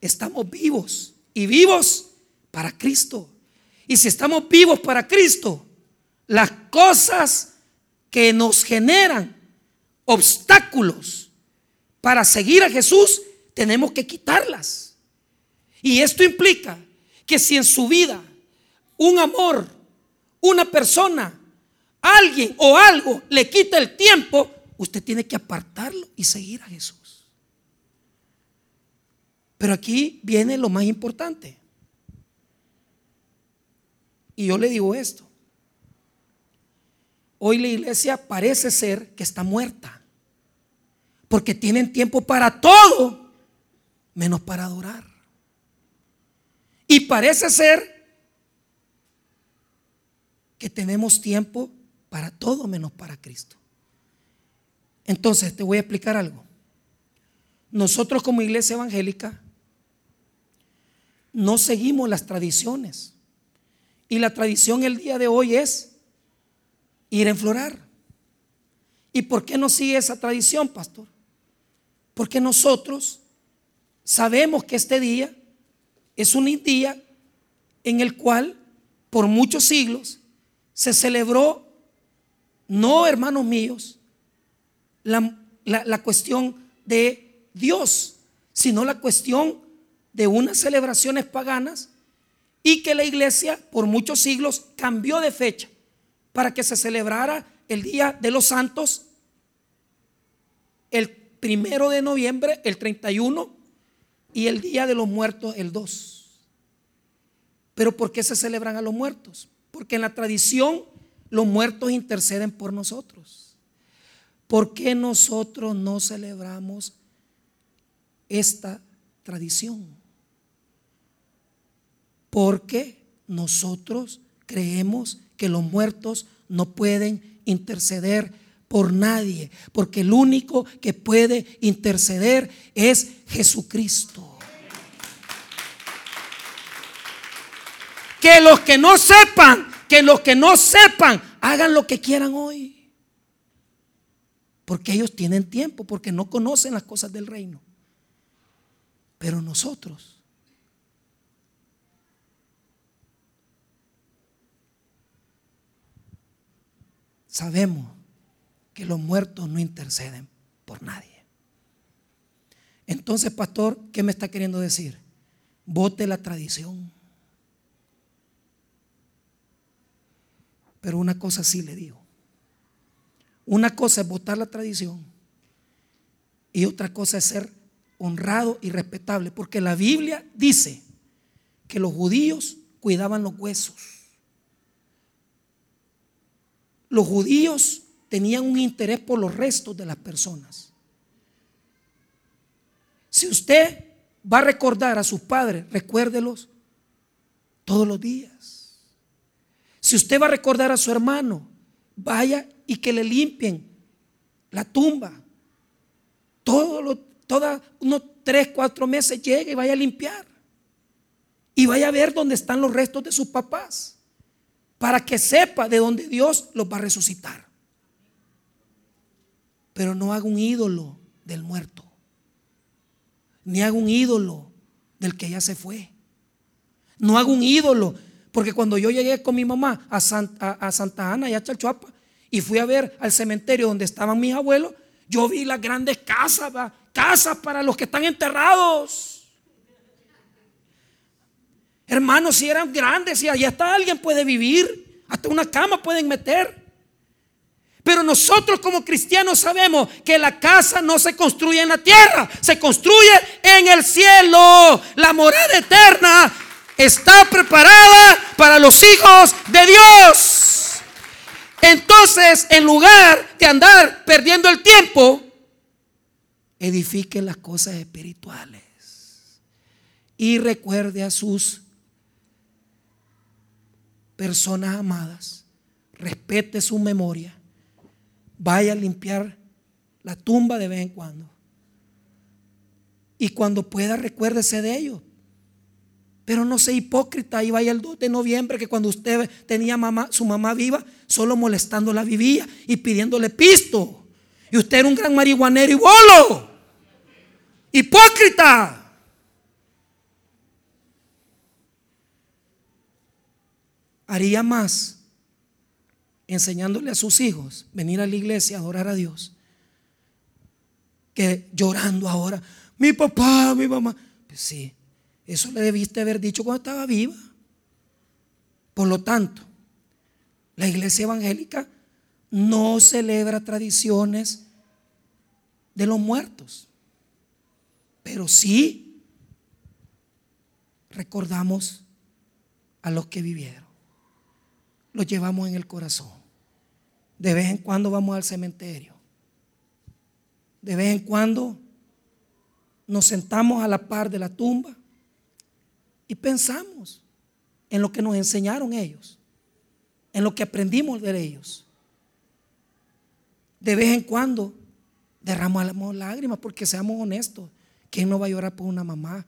estamos vivos y vivos para Cristo. Y si estamos vivos para Cristo, las cosas que nos generan obstáculos para seguir a Jesús, tenemos que quitarlas. Y esto implica que si en su vida un amor, una persona, alguien o algo le quita el tiempo, usted tiene que apartarlo y seguir a Jesús. Pero aquí viene lo más importante. Y yo le digo esto. Hoy la iglesia parece ser que está muerta. Porque tienen tiempo para todo, menos para adorar. Y parece ser que tenemos tiempo para todo menos para Cristo. Entonces, te voy a explicar algo. Nosotros como iglesia evangélica no seguimos las tradiciones. Y la tradición el día de hoy es ir a enflorar. ¿Y por qué no sigue esa tradición, pastor? Porque nosotros sabemos que este día es un día en el cual por muchos siglos se celebró, no hermanos míos, la, la cuestión de Dios, sino la cuestión de unas celebraciones paganas y que la iglesia por muchos siglos cambió de fecha para que se celebrara el Día de los Santos el primero de noviembre, el 31, y el Día de los Muertos el 2. Pero ¿por qué se celebran a los muertos? Porque en la tradición los muertos interceden por nosotros. ¿Por qué nosotros no celebramos esta tradición? Porque nosotros creemos que los muertos no pueden interceder por nadie, porque el único que puede interceder es Jesucristo. Que los que no sepan, que los que no sepan, hagan lo que quieran hoy. Porque ellos tienen tiempo, porque no conocen las cosas del reino. Pero nosotros sabemos que los muertos no interceden por nadie. Entonces, pastor, ¿qué me está queriendo decir? Vote la tradición. Pero una cosa sí le digo. Una cosa es votar la tradición y otra cosa es ser honrado y respetable, porque la Biblia dice que los judíos cuidaban los huesos. Los judíos tenían un interés por los restos de las personas. Si usted va a recordar a sus padres, recuérdelos todos los días. Si usted va a recordar a su hermano, vaya y que le limpien la tumba. Todos los, unos tres, cuatro meses llegue y vaya a limpiar. Y vaya a ver dónde están los restos de sus papás. Para que sepa de dónde Dios los va a resucitar. Pero no haga un ídolo del muerto. Ni haga un ídolo del que ya se fue. No haga un ídolo. Porque cuando yo llegué con mi mamá a Santa, Ana y a Chalchuapa y fui a ver al cementerio donde estaban mis abuelos, yo vi las grandes casas, casas para los que están enterrados. Hermanos, si eran grandes, si allá está alguien puede vivir, hasta una cama pueden meter. Pero nosotros como cristianos sabemos que la casa no se construye en la tierra, se construye en el cielo. La morada eterna está preparada para los hijos de Dios. Entonces, en lugar de andar perdiendo el tiempo, edifique las cosas espirituales y recuerde a sus personas amadas, respete su memoria vaya a limpiar la tumba de vez en cuando. Y cuando pueda, recuérdese de ellos. Pero no sea hipócrita y vaya el 2 de noviembre que cuando usted tenía mamá, su mamá viva, solo molestándola vivía y pidiéndole pisto. Y usted era un gran marihuanero y bolo. Hipócrita. Haría más enseñándole a sus hijos venir a la iglesia a adorar a Dios, que llorando ahora, mi papá, mi mamá. Pues sí, eso le debiste haber dicho cuando estaba viva. Por lo tanto, la iglesia evangélica no celebra tradiciones de los muertos, pero sí recordamos a los que vivieron. Los llevamos en el corazón. De vez en cuando vamos al cementerio. De vez en cuando nos sentamos a la par de la tumba y pensamos en lo que nos enseñaron ellos, en lo que aprendimos de ellos. De vez en cuando derramamos lágrimas porque seamos honestos. ¿Quién no va a llorar por una mamá,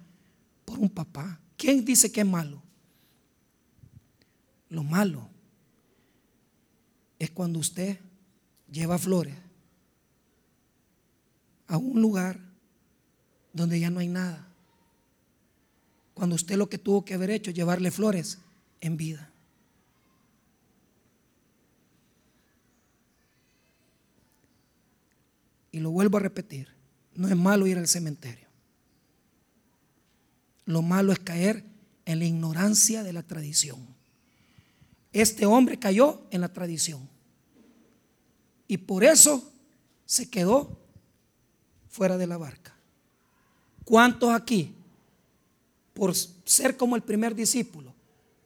por un papá? ¿Quién dice que es malo? Lo malo es cuando usted lleva flores a un lugar donde ya no hay nada. Cuando usted lo que tuvo que haber hecho es llevarle flores en vida. Y lo vuelvo a repetir, no es malo ir al cementerio. Lo malo es caer en la ignorancia de la tradición. Este hombre cayó en la tradición. Y por eso se quedó fuera de la barca. ¿Cuántos aquí, por ser como el primer discípulo,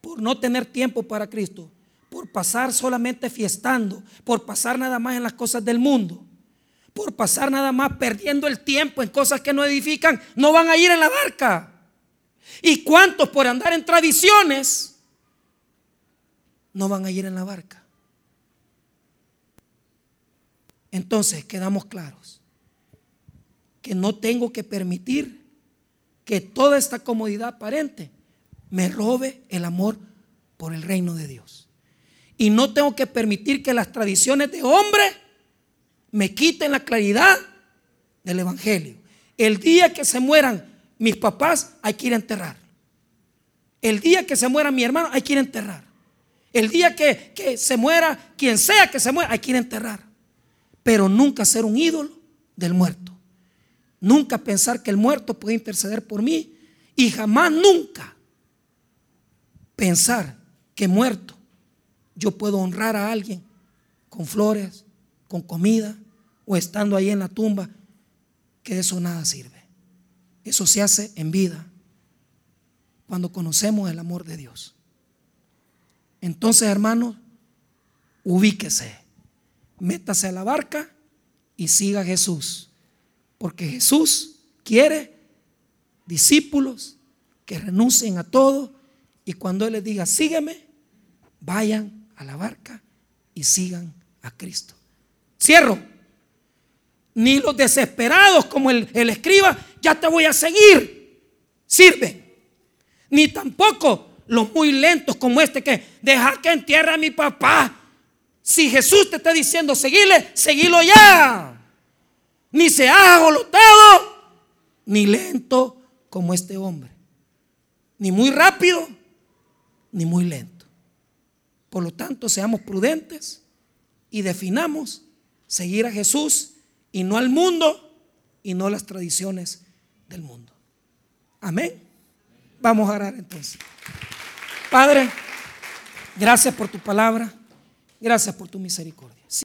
por no tener tiempo para Cristo, por pasar solamente fiestando, por pasar nada más en las cosas del mundo, por pasar nada más perdiendo el tiempo en cosas que no edifican, no van a ir en la barca? ¿Y cuántos por andar en tradiciones no van a ir en la barca. Entonces quedamos claros que no tengo que permitir que toda esta comodidad aparente me robe el amor por el reino de Dios. Y no tengo que permitir que las tradiciones de hombre me quiten la claridad del Evangelio. El día que se mueran mis papás, hay que ir a enterrar. El día que se muera mi hermano, hay que ir enterrar. El día que, se muera, quien sea que se muera, hay que enterrar. Pero nunca ser un ídolo del muerto. Nunca pensar que el muerto puede interceder por mí. Y jamás, nunca pensar que muerto yo puedo honrar a alguien con flores, con comida o estando ahí en la tumba que de eso nada sirve. Eso se hace en vida cuando conocemos el amor de Dios. Entonces, hermanos, ubíquese, métase a la barca y siga a Jesús. Porque Jesús quiere discípulos que renuncien a todo y cuando Él les diga, sígueme, vayan a la barca y sigan a Cristo. Cierro. Ni los desesperados como el, el escriba, ya te voy a seguir, sirven. Ni tampoco los muy lentos como este que deja que entierre a mi papá. Si Jesús te está diciendo seguirle, seguilo ya. Ni se ha agolotado, ni lento como este hombre. Ni muy rápido, ni muy lento. Por lo tanto, seamos prudentes y definamos seguir a Jesús y no al mundo y no las tradiciones del mundo. Amén. Vamos a orar entonces. Padre, gracias por tu palabra, gracias por tu misericordia.